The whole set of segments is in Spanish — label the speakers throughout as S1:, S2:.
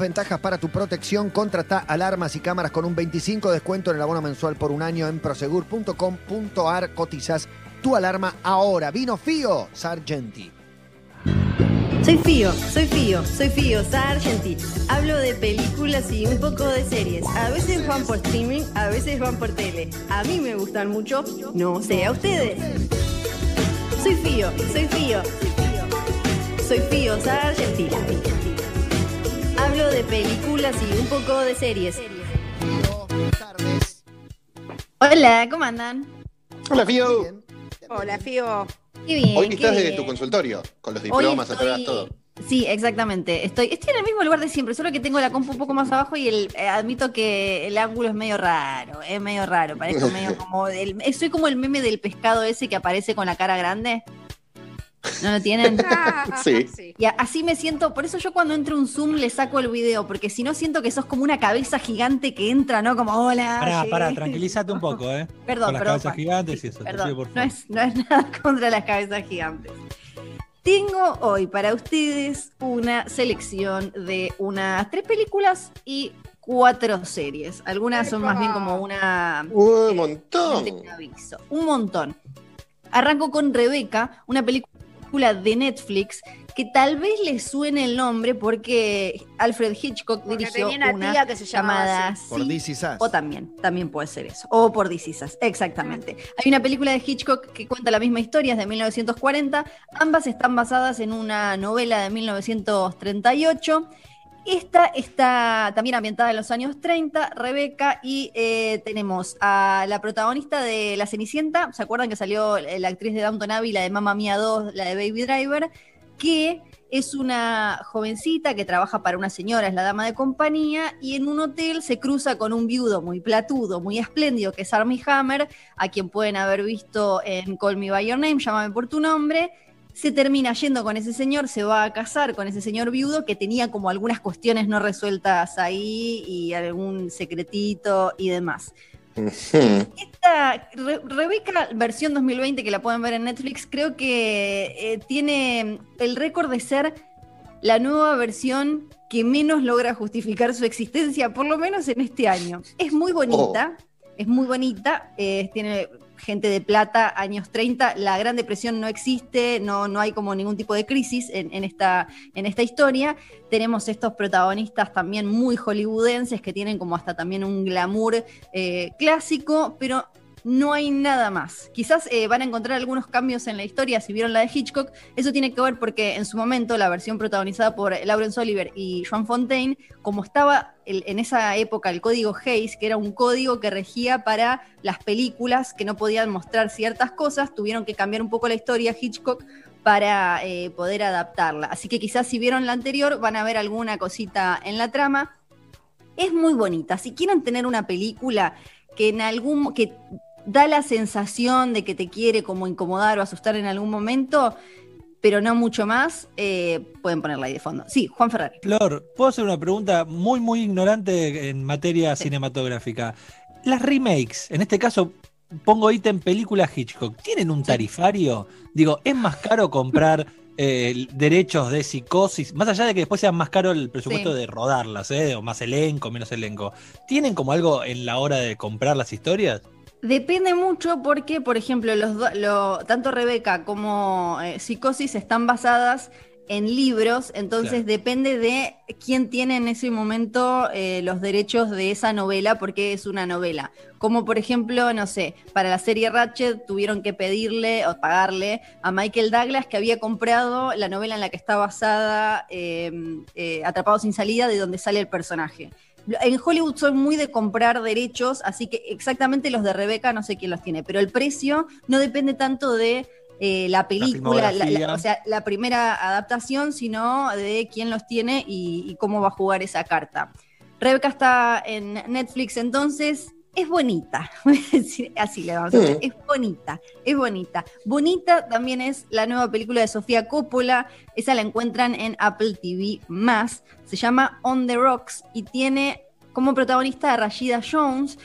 S1: ventajas para tu protección. Contrata alarmas y cámaras con un 25 de descuento en el abono mensual por un año en prosegur.com.ar. Cotizas tu alarma ahora. Vino Fío, Sargenti.
S2: Soy Fío, soy Fío, soy Fío, Sargenti. Hablo de películas y un poco de series. A veces van por streaming, a veces van por tele. A mí me gustan mucho, no sé a ustedes. Soy Fío, soy Fío, soy Fío, Sargenti. Hablo de películas y un poco de series. Hola, ¿cómo andan?
S3: Hola, Fío.
S1: Bien.
S4: Hola, Fío.
S2: Qué bien.
S3: Hoy
S2: qué
S3: estás de
S2: bien.
S3: tu consultorio, con los diplomas
S2: estoy-
S3: atrás, todo.
S2: Sí, exactamente. Estoy, estoy en el mismo lugar de siempre, solo que tengo la compu un poco más abajo y el, eh, admito que el ángulo es medio raro, es medio raro. Parezco medio como el, soy como el meme del pescado ese que aparece con la cara grande. ¿No lo tienen?
S3: Sí.
S2: Y así me siento, por eso yo cuando entro un Zoom le saco el video, porque si no siento que sos como una cabeza gigante que entra, ¿no? Como, hola.
S5: Pará,
S2: llegué".
S5: pará, tranquilízate un poco, ¿eh?
S2: Perdón,
S5: Con las
S2: perdón,
S5: cabezas gigantes y eso, te
S2: Perdón,
S5: pido por
S2: no es, no es nada contra las cabezas gigantes. Tengo hoy para ustedes una selección de unas tres películas y cuatro series. Algunas son más bien como una...
S3: Un
S2: eh,
S3: montón.
S2: un aviso. Un montón. Arranco con Rebeca, una película de Netflix que tal vez les suene el nombre porque Alfred Hitchcock
S4: Porque
S2: dirigió
S4: tenía una
S2: una
S4: tía que se llamaba
S2: llamada
S4: así.
S1: Por
S2: Sí,
S1: This Is Us.
S2: o también, también puede ser eso. O por This Is Us, exactamente. Hay una película de Hitchcock que cuenta la misma historia, es de 1940. Ambas están basadas en una novela de 1938. Esta está también ambientada en los años 30, Rebeca, y eh, tenemos a la protagonista de La Cenicienta, ¿se acuerdan que salió la actriz de Downton Abbey, la de Mamma Mía 2, la de Baby Driver? Que es una jovencita que trabaja para una señora, es la dama de compañía, y en un hotel se cruza con un viudo muy platudo, muy espléndido, que es Armie Hammer, a quien pueden haber visto en Call Me By Your Name, llámame por tu nombre. Se termina yendo con ese señor, se va a casar con ese señor viudo que tenía como algunas cuestiones no resueltas ahí y algún secretito y demás. Esta Re- Rebeca versión 2020 que la pueden ver en Netflix, creo que eh, tiene el récord de ser la nueva versión que menos logra justificar su existencia, por lo menos en este año. Es muy bonita, es muy bonita, eh, tiene gente de plata, años 30, la Gran Depresión no existe, no, no hay como ningún tipo de crisis en, en esta, en esta historia. Tenemos estos protagonistas también muy hollywoodenses que tienen como hasta también un glamour eh, clásico, pero no hay nada más. Quizás eh, van a encontrar algunos cambios en la historia si vieron la de Hitchcock. Eso tiene que ver porque en su momento la versión protagonizada por Laurence Oliver y Joan Fontaine, como estaba en esa época el código Hayes, que era un código que regía para las películas que no podían mostrar ciertas cosas, tuvieron que cambiar un poco la historia Hitchcock para eh, poder adaptarla. Así que quizás si vieron la anterior van a ver alguna cosita en la trama. Es muy bonita. Si quieren tener una película que en algún que da la sensación de que te quiere como incomodar o asustar en algún momento, pero no mucho más, eh, pueden ponerla ahí de fondo. Sí, Juan Ferrari.
S5: Flor, ¿puedo hacer una pregunta muy, muy ignorante en materia
S2: Sí.
S5: cinematográfica? Las remakes, en este caso pongo ítem película Hitchcock, ¿tienen un tarifario? Digo, ¿es más caro comprar eh, derechos de psicosis? Más allá de que después sea más caro el presupuesto
S2: Sí.
S5: de rodarlas, ¿eh? o más elenco, menos elenco. ¿Tienen como algo en la hora de comprar las historias?
S2: Depende mucho porque, por ejemplo, los do- lo- tanto Rebeca como eh, Psicosis están basadas en libros, entonces
S5: Claro.
S2: depende de quién tiene en ese momento eh, los derechos de esa novela, porque es una novela. Como por ejemplo, no sé, para la serie Ratchet tuvieron que pedirle o pagarle a Michael Douglas que había comprado la novela en la que está basada eh, eh, Atrapado sin salida, de donde sale el personaje. En Hollywood son muy de comprar derechos, así que exactamente los de Rebeca no sé quién los tiene, pero el precio no depende tanto de eh, la película, la- o sea, la primera adaptación, sino de quién los tiene y, y cómo va a jugar esa carta. Rebeca está en Netflix, entonces es bonita, así le vamos a decir, es bonita, es bonita. Bonita también es la nueva película de Sofía Coppola, esa la encuentran en Apple TV+, se llama On the Rocks y tiene como protagonista a Rashida Jones,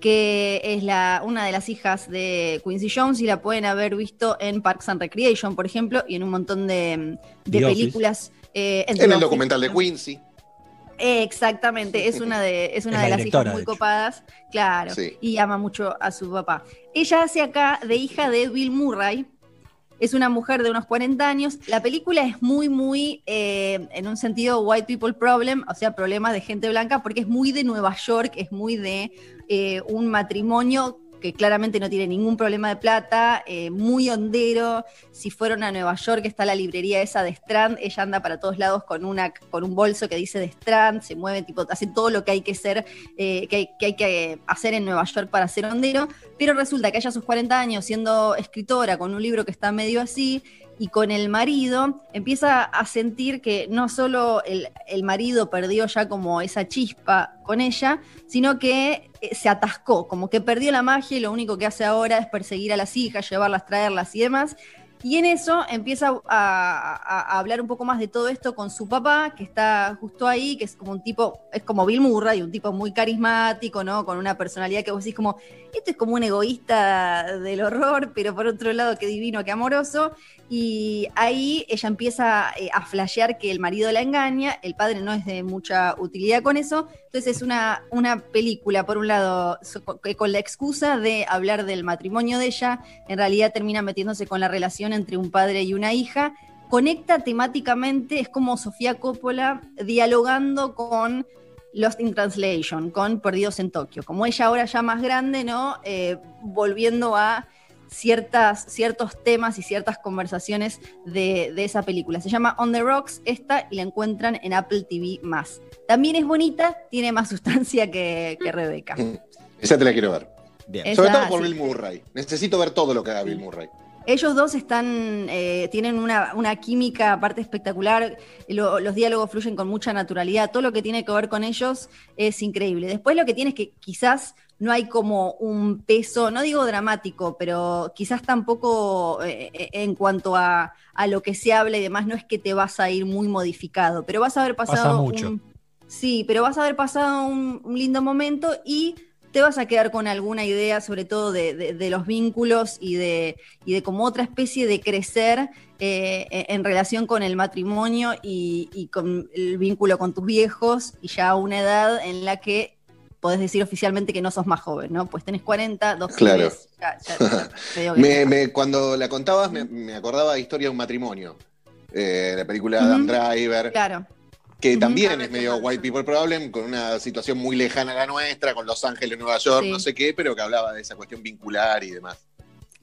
S2: que es la, una de las hijas de Quincy Jones y la pueden haber visto en Parks and Recreation, por ejemplo, y en un montón de, de películas. eh,
S3: En el
S2: Office.
S3: documental de Quincy.
S2: Exactamente, es una de, es una
S5: Es
S2: de
S5: la
S2: las hijas muy copadas, claro,
S3: Sí.
S2: y ama mucho a su papá. Ella hace acá de hija de Bill Murray, es una mujer de unos 40 años. La película es muy, muy, eh, en un sentido, white people problem, o sea, problemas de gente blanca, porque es muy de Nueva York, es muy de eh, un matrimonio que claramente no tiene ningún problema de plata, eh, muy hondero. Si fueron a Nueva York, está la librería esa de Strand, ella anda para todos lados con, una, con un bolso que dice de Strand, se mueve, tipo, hace todo lo que hay que ser, eh, que, hay, que hacer en Nueva York para ser hondero, pero resulta que ella a sus 40 años, siendo escritora, con un libro que está medio así, y con el marido empieza a sentir que no solo el, el marido perdió ya como esa chispa con ella, sino que eh, se atascó, como que perdió la magia y lo único que hace ahora es perseguir a las hijas, llevarlas, traerlas y demás. Y en eso empieza a, hablar un poco más de todo esto con su papá, que está justo ahí, que es como un tipo, es como Bill Murray, un tipo muy carismático, ¿no? Con una personalidad que vos decís como, este es como un egoísta del horror, pero por otro lado, qué divino, qué amoroso. Y ahí ella empieza eh, a flashear que el marido la engaña, el padre no es de mucha utilidad con eso. Entonces es una, una película, por un lado, que con la excusa de hablar del matrimonio de ella, en realidad termina metiéndose con la relación entre un padre y una hija. Conecta temáticamente, es como Sofía Coppola dialogando con Lost in Translation, con Perdidos en Tokio. Como ella ahora ya más grande, ¿no? Eh, volviendo a ciertas, ciertos temas y ciertas conversaciones de, de esa película. Se llama On the Rocks esta y la encuentran en Apple TV También es bonita, tiene más sustancia que, que Rebeca.
S3: Esa te la quiero ver.
S1: Bien.
S3: Sobre
S2: Esa,
S3: todo por
S2: sí.
S3: Bill Murray. Necesito ver todo lo que haga Bill Murray.
S2: Ellos dos están, eh, tienen una, una química aparte espectacular, lo- los diálogos fluyen con mucha naturalidad, todo lo que tiene que ver con ellos es increíble. Después lo que tiene es que quizás no hay como un peso, no digo dramático, pero quizás tampoco eh, eh, en cuanto a, a lo que se habla y demás, no es que te vas a ir muy modificado, pero vas a haber
S5: Pasa
S2: pasado
S5: mucho.
S2: un- Sí, pero vas a haber pasado un, un lindo momento y te vas a quedar con alguna idea, sobre todo de, de- de los vínculos y de, y de como otra especie de crecer eh, en relación con el matrimonio y, y con el vínculo con tus viejos y ya a una edad en la que podés decir oficialmente que no sos más joven, ¿no? Pues tenés 40, dos
S3: Claro.
S2: pibes, ya- ya-
S3: Me- me- cuando la contabas, me, me acordaba de Historia de un matrimonio. Eh, la película de Adam
S2: Ujú.
S3: Driver,
S2: Claro,
S3: que también
S4: Ah,
S3: es medio white people problem, con una situación muy lejana a la nuestra, con Los Ángeles, Nueva York,
S2: Sí.
S3: no sé qué, pero que hablaba de esa cuestión vincular y demás.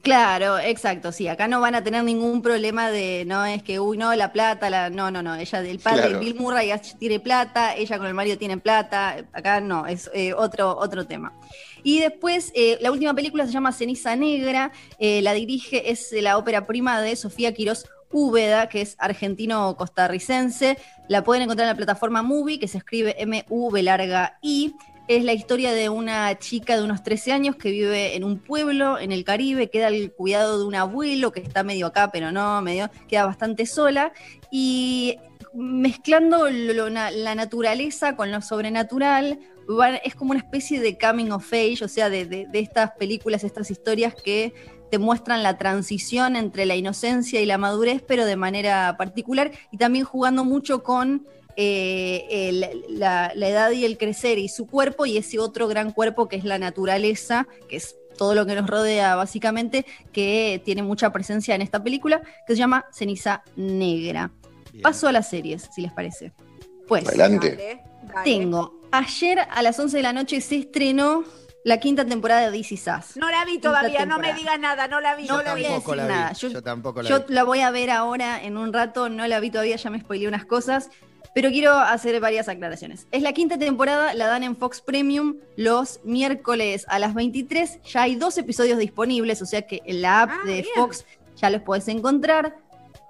S2: Claro, exacto, sí, acá no van a tener ningún problema de, no es que, uy, no, la plata, la, no, no, no, ella, el padre,
S3: Claro.
S2: Bill Murray tiene plata, ella con el marido tiene plata, acá no, es eh, otro, otro tema. Y después, eh, la última película se llama Ceniza Negra, eh, la dirige, es la ópera prima de Sofía Quirós Úbeda, que es argentino-costarricense, la pueden encontrar en la plataforma Movie, que se escribe M-U-V larga I, es la historia de una chica de unos 13 años que vive en un pueblo en el Caribe, queda al cuidado de un abuelo que está medio acá, pero no, medio, queda bastante sola. Y mezclando la naturaleza con lo sobrenatural, es como una especie de coming of age, o sea, de, de- de estas películas, estas historias que te muestran la transición entre la inocencia y la madurez, pero de manera particular, y también jugando mucho con eh, el- la, la edad y el crecer y su cuerpo y ese otro gran cuerpo que es la naturaleza, que es todo lo que nos rodea básicamente, que tiene mucha presencia en esta película, que se llama Ceniza Negra.
S1: Bien.
S2: Paso a las series, si les parece. Pues
S3: Adelante.
S4: Dale, dale.
S2: tengo, ayer a las 11 de la noche se estrenó la quinta temporada de Is Us.
S4: No la vi todavía, no me digas nada, no la vi,
S2: No
S4: no la vi.
S2: voy a
S1: tampoco
S2: decir
S1: la vi.
S2: nada. Yo-
S1: Yo, tampoco la
S2: Yo
S1: vi.
S2: la voy a ver ahora en un rato, no la vi todavía, ya me spoileé unas cosas, pero quiero hacer varias aclaraciones. Es la quinta temporada, la dan en Fox Premium los miércoles a las 23. Ya hay dos episodios disponibles, o sea que en la app
S4: Ah,
S2: de
S4: bien.
S2: Fox ya los podés encontrar.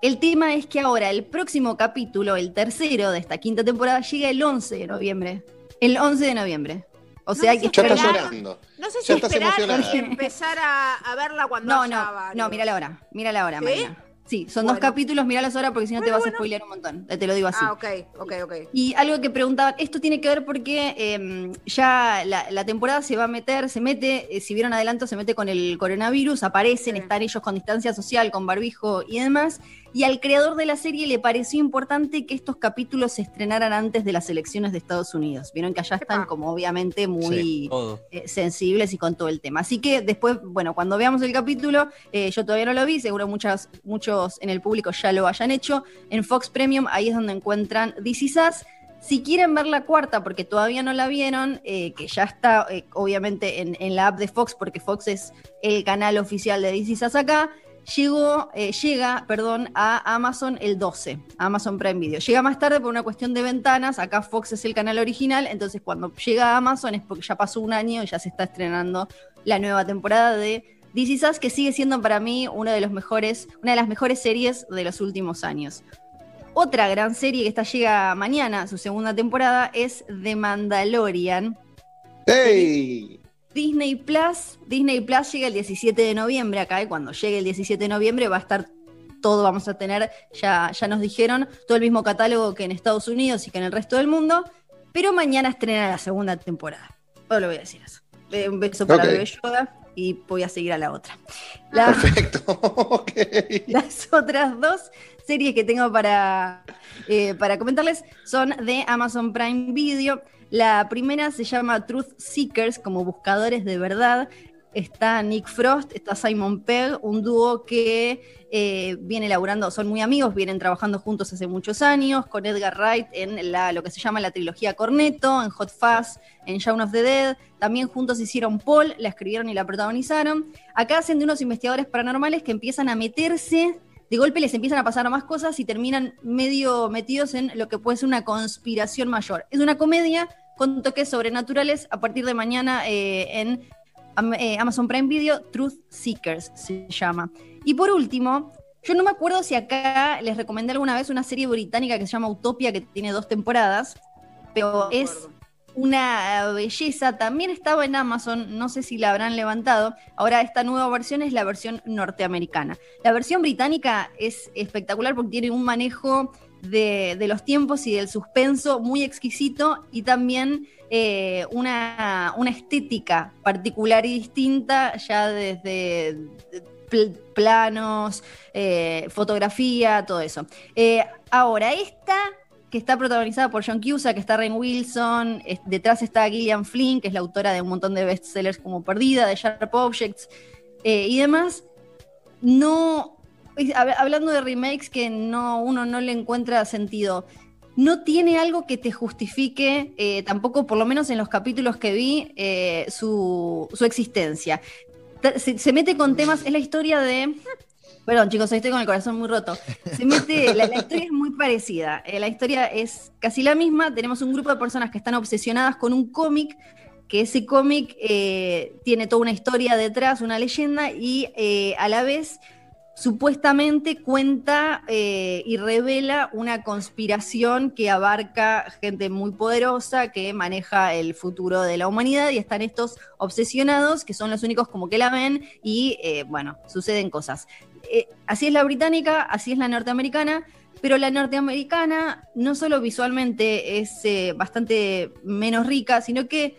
S2: El tema es que ahora el próximo capítulo, el tercero de esta quinta temporada, llega el 11 de noviembre. El 11 de noviembre. O sea,
S4: No
S2: hay que esperar.
S4: Esperar.
S3: llorando.
S4: No sé si
S3: Ya
S4: esperar empezar a, a verla cuando
S2: No,
S4: haya
S2: no, no, mira la hora, mira la hora,
S4: ¿Sí?
S2: Marina. Sí, son
S4: Bueno.
S2: dos capítulos, mira las horas porque si no te
S4: Bueno,
S2: vas a spoilear un montón. Te lo digo así.
S4: Ah, ok, ok, ok.
S2: Y algo que preguntaban, esto tiene que ver porque eh, ya la, la temporada se va a meter, se mete, eh, si vieron adelanto, se mete con el coronavirus, aparecen,
S4: Sí.
S2: están ellos con distancia social, con barbijo y demás. Y al creador de la serie le pareció importante que estos capítulos se estrenaran antes de las elecciones de Estados Unidos. Vieron que allá están como obviamente muy eh, sensibles y con todo el tema. Así que después, bueno, cuando veamos el capítulo, eh, yo todavía no lo vi, seguro muchas, muchos en el público ya lo hayan hecho. En Fox Premium, ahí es donde encuentran This Is Us. Si quieren ver la cuarta, porque todavía no la vieron, eh, que ya está eh, obviamente en, en la app de Fox, porque Fox es el canal oficial de Us acá, llegó, eh, llega perdón, a Amazon el 12, a Amazon Prime Video. Llega más tarde por una cuestión de ventanas, acá Fox es el canal original, entonces cuando llega a Amazon es porque ya pasó un año y ya se está estrenando la nueva temporada de This Is Us, que sigue siendo para mí uno de los mejores, una de las mejores series de los últimos años. Otra gran serie que esta llega mañana, su segunda temporada, es The Mandalorian.
S3: ¡Ey!
S2: Disney Plus, Disney Plus llega el 17 de noviembre acá y cuando llegue el 17 de noviembre va a estar todo, vamos a tener, ya, ya nos dijeron, todo el mismo catálogo que en Estados Unidos y que en el resto del mundo, pero mañana estrena la segunda temporada. Solo voy a decir eso. Eh, Un beso para
S3: Ok.
S2: Bebé Yoda y voy a seguir a la otra. La-
S3: Perfecto.
S2: las otras dos series que tengo para, eh, para comentarles son de Amazon Prime Video. La primera se llama Truth Seekers, como buscadores de verdad. Está Nick Frost, está Simon Pegg, un dúo que eh, viene laburando, son muy amigos, vienen trabajando juntos hace muchos años, con Edgar Wright en la, lo que se llama la trilogía Cornetto, en Hot Fuzz, en Shaun of the Dead. También juntos hicieron Paul, la escribieron y la protagonizaron. Acá hacen de unos investigadores paranormales que empiezan a meterse, de golpe les empiezan a pasar más cosas y terminan medio metidos en lo que puede ser una conspiración mayor. Es una comedia con toques sobrenaturales a partir de mañana eh, en eh, Amazon Prime Video, Truth Seekers se llama. Y por último, yo no me acuerdo si acá les recomendé alguna vez una serie británica que se llama Utopia, que tiene dos temporadas, pero
S4: No
S2: es una belleza. También estaba en Amazon, no sé si la habrán levantado. Ahora esta nueva versión es la versión norteamericana. La versión británica es espectacular porque tiene un manejo de, los tiempos y del suspenso muy exquisito y también eh, una, una estética particular y distinta ya desde pl- planos, eh, fotografía, todo eso. Eh, ahora, esta que está protagonizada por John Cusack, que está Ren Wilson, detrás está Gillian Flynn, que es la autora de un montón de bestsellers como Perdida, de Sharp Objects eh, y demás, no, hablando de remakes que no, uno no le encuentra sentido, no tiene algo que te justifique, eh, tampoco por lo menos en los capítulos que vi, eh, su, su existencia. Se, mete con temas, es la historia de... Perdón, chicos, estoy con el corazón muy roto. Se mete, la, historia es muy parecida. eh, la historia es casi la misma. Tenemos un grupo de personas que están obsesionadas con un cómic, que ese cómic tiene toda una historia detrás, una leyenda, y a la vez supuestamente cuenta eh, y revela una conspiración que abarca gente muy poderosa que maneja el futuro de la humanidad y están estos obsesionados que son los únicos como que la ven y eh, bueno, suceden cosas. Eh, así es la británica, así es la norteamericana, pero la norteamericana no solo visualmente es bastante menos rica, sino que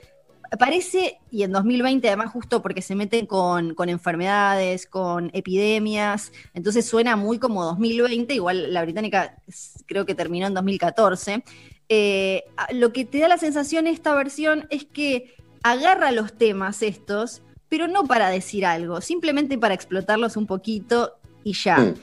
S2: parece, y en 2020 además justo porque se meten con, con enfermedades, con epidemias, entonces suena muy como 2020, igual la británica creo que terminó en 2014. Eh, lo que te da la sensación esta versión es que agarra los temas estos, pero no para decir algo, simplemente para explotarlos un poquito y ya.
S3: Mm.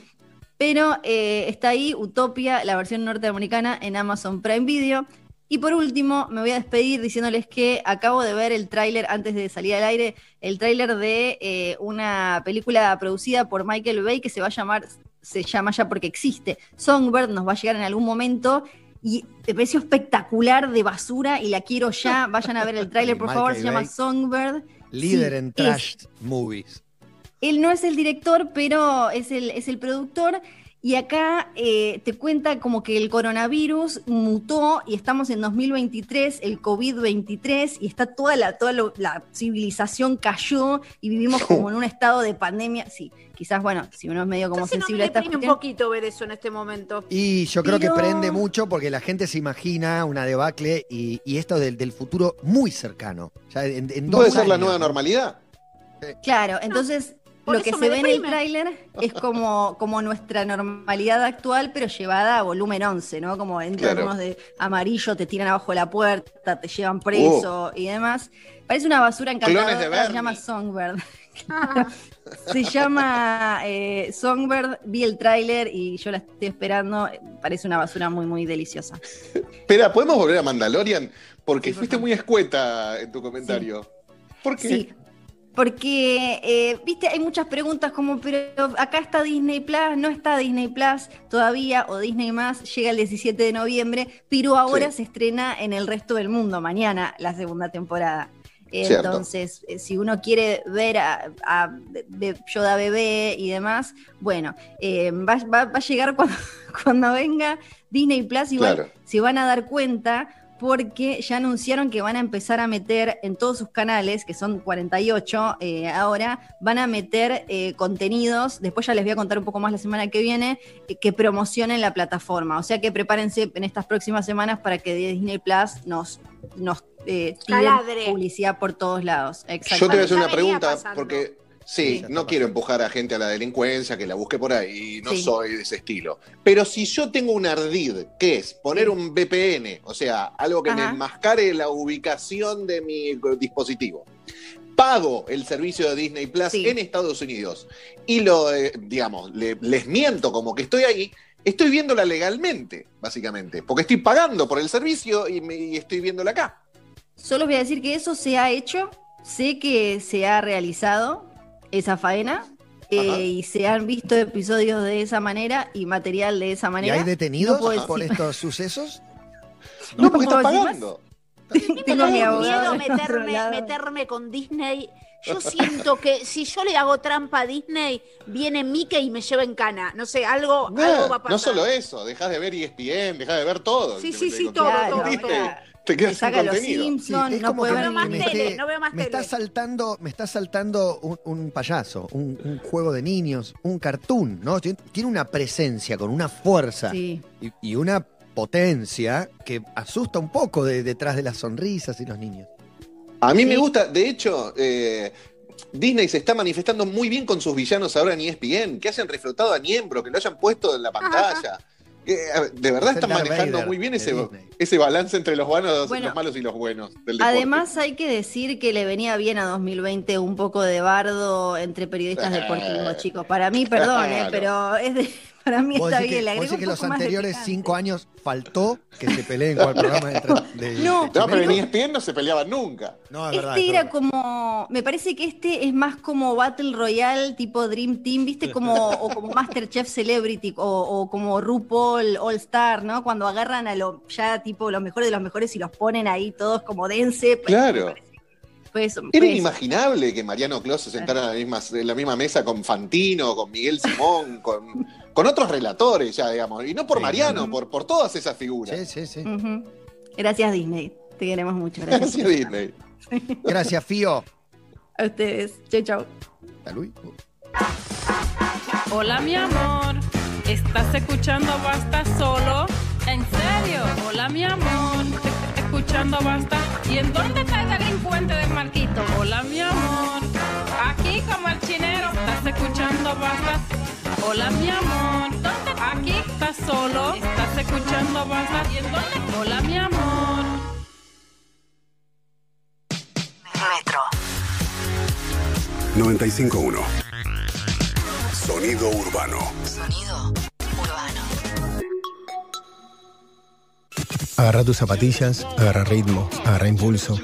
S2: Pero eh, está ahí Utopia, la versión norteamericana en Amazon Prime Video. Y por último, me voy a despedir diciéndoles que acabo de ver el tráiler antes de salir al aire, el tráiler de eh, una película producida por Michael Bay que se va a llamar, se llama ya porque existe, Songbird, nos va a llegar en algún momento y me pareció espectacular de basura y la quiero ya. Vayan a ver el tráiler, por favor, se llama. Songbird.
S1: Líder
S2: Sí,
S1: en trash movies.
S2: él no es el director, pero es el, es el productor. Y acá eh, te cuenta como que el coronavirus mutó y estamos en 2023, el COVID-23, y está toda la, toda lo- la civilización cayó y vivimos como en un estado de pandemia. Sí, quizás, bueno, si uno es medio como
S4: no
S2: sensible
S4: me
S2: a esta
S4: un poquito ver eso en este momento.
S1: Y yo creo
S2: Pero-
S1: que prende mucho porque la gente se imagina una debacle y, y esto del, del futuro muy cercano. En, en
S3: ¿Puede ser la nueva normalidad?
S2: Claro, entonces
S4: Por
S2: lo que se ve en el tráiler es como, como nuestra normalidad actual, pero llevada a volumen 11, ¿no? Como entran
S3: Claro.
S2: unos de amarillo, te tiran abajo de la puerta, te llevan preso y demás. Parece una basura encantadora.
S3: De
S2: Se llama Songbird.
S4: Ah,
S2: Se llama eh, Songbird. Vi el tráiler y yo la estoy esperando. Parece una basura muy, muy deliciosa.
S3: Espera, ¿podemos volver a Mandalorian? Porque
S2: Sí,
S3: fuiste muy escueta en tu comentario. ¿Por qué?
S2: Sí. Porque, eh, viste, hay muchas preguntas como, pero acá está Disney Plus, no está Disney Plus todavía, o Disney más, llega el 17 de noviembre, pero ahora
S3: Sí.
S2: se estrena en el resto del mundo, mañana la segunda temporada.
S3: Cierto.
S2: Entonces, eh, si uno quiere ver a, Yoda bebé y demás, bueno, eh, va, va- va a llegar cuando, cuando venga Disney Plus. Igual
S3: Claro.
S2: se van a dar cuenta porque ya anunciaron que van a empezar a meter en todos sus canales, que son 48 eh, ahora, van a meter eh, contenidos, después ya les voy a contar un poco más la semana que viene, eh, que promocionen la plataforma. O sea que prepárense en estas próximas semanas para que Disney Plus nos, nos eh, tiren
S4: Taladre.
S2: publicidad por todos lados.
S3: Yo te voy a hacer una pregunta, porque
S2: Sí.
S3: no quiero empujar a gente a la delincuencia, que la busque por ahí, no
S2: Sí.
S3: soy de ese estilo. Pero si yo tengo un ardid, ¿qué es? Poner un VPN, o sea, algo que me enmascare la ubicación de mi dispositivo. Pago el servicio de Disney Plus
S2: Sí.
S3: en Estados Unidos y lo, eh, digamos, le- les miento como que estoy ahí. Estoy viéndola legalmente, básicamente, porque estoy pagando por el servicio y, me- y estoy viéndola acá.
S2: Solo voy a decir que eso se ha hecho, sé que se ha realizado esa faena. eh, y se han visto episodios de esa manera y material de esa
S1: ¿Y
S2: manera.
S1: hay detenidos
S2: No
S1: por estos sucesos?
S3: No, porque
S2: decir más.
S3: pagando.
S2: Tengo
S4: miedo meterme, meterme con Disney. Yo siento que si yo le hago trampa a Disney, viene Mickey y me lleva en cana. No sé, algo,
S3: No,
S4: algo va a pasar.
S3: no solo eso, dejás de ver ESPN, dejás de ver todo.
S4: Sí,
S3: Te-
S4: sí, sí,
S3: te-
S4: todo, todo.
S3: Te
S2: Me
S3: quedas sin contenido.
S2: Simpsons,
S1: es
S2: no
S1: como
S2: puede
S1: que
S2: ver
S4: No veo más
S1: me
S4: tele,
S1: esté-
S4: no veo más
S1: me está saltando, me está saltando un, un payaso, un, un juego de niños, un cartoon, ¿no? Tiene una presencia con una fuerza
S2: Sí.
S1: y, y una potencia que asusta un poco de, detrás de las sonrisas y los niños.
S3: A mí
S2: Sí.
S3: me gusta, de hecho, eh, Disney se está manifestando muy bien con sus villanos ahora en ESPN, que hayan reflotado a Niembro, que lo hayan puesto en la pantalla. Eh, de verdad están manejando
S1: Vader
S3: muy bien ese, ese balance entre los, buenos,
S2: Bueno,
S3: los malos y los buenos del.
S2: Además hay que decir que le venía bien a 2020 un poco de bardo entre periodistas deportivos, chicos. Para mí, perdón, eh, pero es de- para mí
S1: ¿Vos
S2: está bien.
S1: que,
S2: Le agrego
S1: que
S2: un
S1: los
S2: poco más de
S1: anteriores cinco años faltó que se peleen con el programa de, de-
S2: No.
S1: de
S3: no, pero en? ESPN no se peleaban nunca.
S1: No, es verdad.
S2: Este
S1: es
S2: era
S1: verdad.
S2: como, me parece que este es más como Battle Royale tipo Dream Team, ¿viste? Como, o como Masterchef Celebrity o, o como RuPaul All Star, ¿no? Cuando agarran a lo, ya tipo los mejores de los mejores y los ponen ahí todos como dense. pues,
S3: Claro.
S2: Eso,
S3: Era
S2: fue eso.
S3: inimaginable que Mariano Clos se sentara en la misma, en la misma mesa con Fantino, con Miguel Simón, con, con otros relatores ya, digamos. Y no por
S1: Sí,
S3: Mariano,
S2: no.
S3: por, por todas esas figuras.
S1: Sí, sí, sí.
S2: Gracias Disney, te queremos mucho. Gracias,
S3: Gracias, Disney.
S1: Gracias, Fío.
S2: a ustedes. Chau, chau.
S1: Hasta luego.
S6: Hola mi amor, ¿estás escuchando Basta solo? ¿En serio? Hola mi amor, escuchando Basta. ¿Y en dónde está el delincuente del marquito? Hola mi amor, aquí como el chinero, ¿estás escuchando Basta? Hola mi amor, ¿dónde? Aquí estás solo, ¿estás escuchando Basta? ¿Y en dónde? Hola mi amor.
S7: Metro.
S8: 951. Sonido urbano.
S7: Sonido
S9: Agarra tus zapatillas, agarra ritmo, agarra impulso.